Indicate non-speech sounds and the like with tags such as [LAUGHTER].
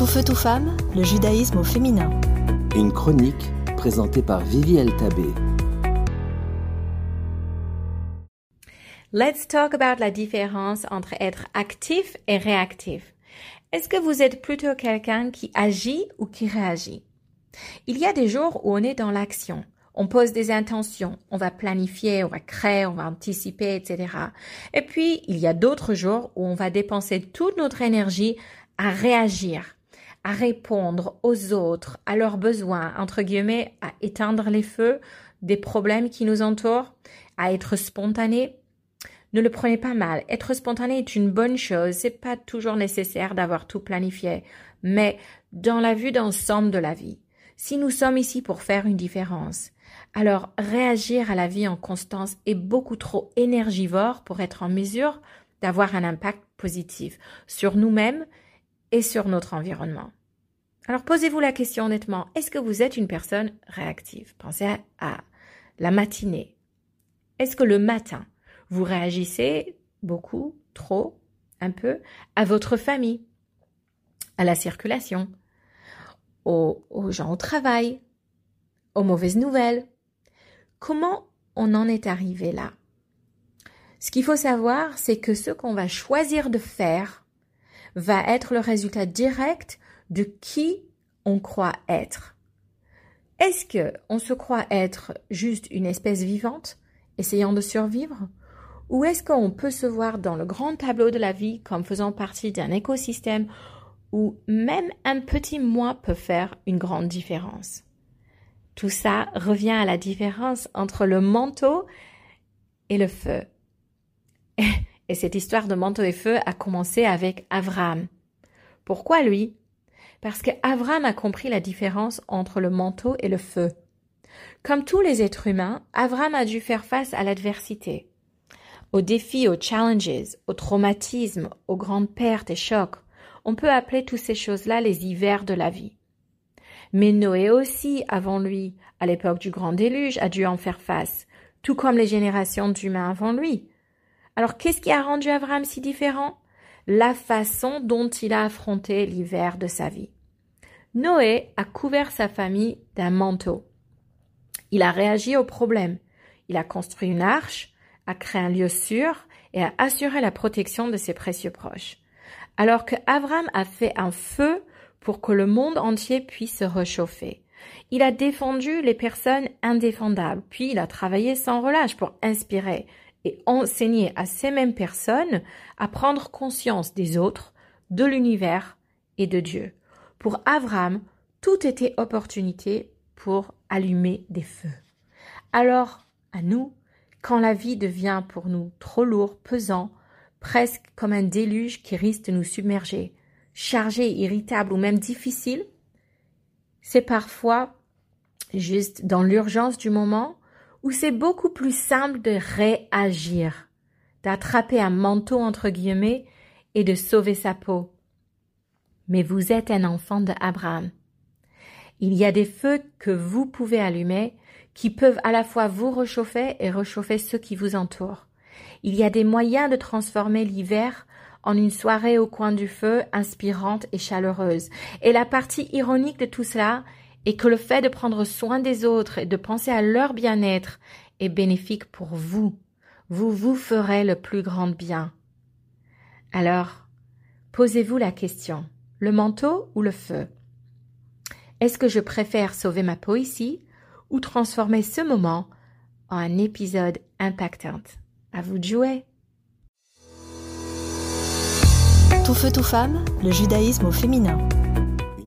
Tout feu, tout femme, le judaïsme au féminin. Une chronique présentée par Vivi Tabé. Let's talk about la différence entre être actif et réactif. Est-ce que vous êtes plutôt quelqu'un qui agit ou qui réagit? Il y a des jours où on est dans l'action. On pose des intentions, on va planifier, on va créer, on va anticiper, etc. Et puis, il y a d'autres jours où on va dépenser toute notre énergie à réagir, à répondre aux autres, à leurs besoins, entre guillemets, à éteindre les feux des problèmes qui nous entourent, à être spontané. Ne le prenez pas mal. Être spontané est une bonne chose. C'est pas toujours nécessaire d'avoir tout planifié. Mais dans la vue d'ensemble de la vie, si nous sommes ici pour faire une différence, alors réagir à la vie en constance est beaucoup trop énergivore pour être en mesure d'avoir un impact positif sur nous-mêmes et sur notre environnement. Alors posez-vous la question honnêtement, est-ce que vous êtes une personne réactive? Pensez à, la matinée. Est-ce que le matin, vous réagissez beaucoup, trop, un peu à votre famille, à la circulation, aux gens au travail, aux mauvaises nouvelles, Comment on en est arrivé là? Ce qu'il faut savoir, c'est que ce qu'on va choisir de faire va être le résultat direct de qui on croit être. Est-ce que on se croit être juste une espèce vivante, essayant de survivre, ou est-ce qu'on peut se voir dans le grand tableau de la vie comme faisant partie d'un écosystème où même un petit moi peut faire une grande différence? Tout ça revient à la différence entre le manteau et le feu. [LAUGHS] Et cette histoire de manteau et feu a commencé avec Avram. Pourquoi lui? Parce que Avram a compris la différence entre le manteau et le feu. Comme tous les êtres humains, Avram a dû faire face à l'adversité, aux défis, aux challenges, aux traumatismes, aux grandes pertes et chocs. On peut appeler toutes ces choses-là les hivers de la vie. Mais Noé aussi, avant lui, à l'époque du grand déluge, a dû en faire face, tout comme les générations d'humains avant lui. Alors qu'est-ce qui a rendu Abraham si différent? La façon dont il a affronté l'hiver de sa vie. Noé a couvert sa famille d'un manteau. Il a réagi au problème. Il a construit une arche, a créé un lieu sûr et a assuré la protection de ses précieux proches. Alors que Abraham a fait un feu pour que le monde entier puisse se réchauffer. Il a défendu les personnes indéfendables, puis il a travaillé sans relâche pour inspirer et enseigner à ces mêmes personnes à prendre conscience des autres, de l'univers et de Dieu. Pour Avram, tout était opportunité pour allumer des feux. Alors, à nous, quand la vie devient pour nous trop lourd, pesant, presque comme un déluge qui risque de nous submerger, chargé, irritable ou même difficile, c'est parfois juste dans l'urgence du moment où c'est beaucoup plus simple de réagir, d'attraper un manteau entre guillemets et de sauver sa peau. Mais vous êtes un enfant de Abraham. Il y a des feux que vous pouvez allumer qui peuvent à la fois vous réchauffer et réchauffer ceux qui vous entourent. Il y a des moyens de transformer l'hiver en une soirée au coin du feu inspirante et chaleureuse. Et la partie ironique de tout cela est que le fait de prendre soin des autres et de penser à leur bien-être est bénéfique pour vous. Vous vous ferez le plus grand bien. Alors, posez-vous la question, le manteau ou le feu? Est-ce que je préfère sauver ma peau ici ou transformer ce moment en un épisode impactant? À vous de jouer Tout feu, tout femme, le judaïsme au féminin.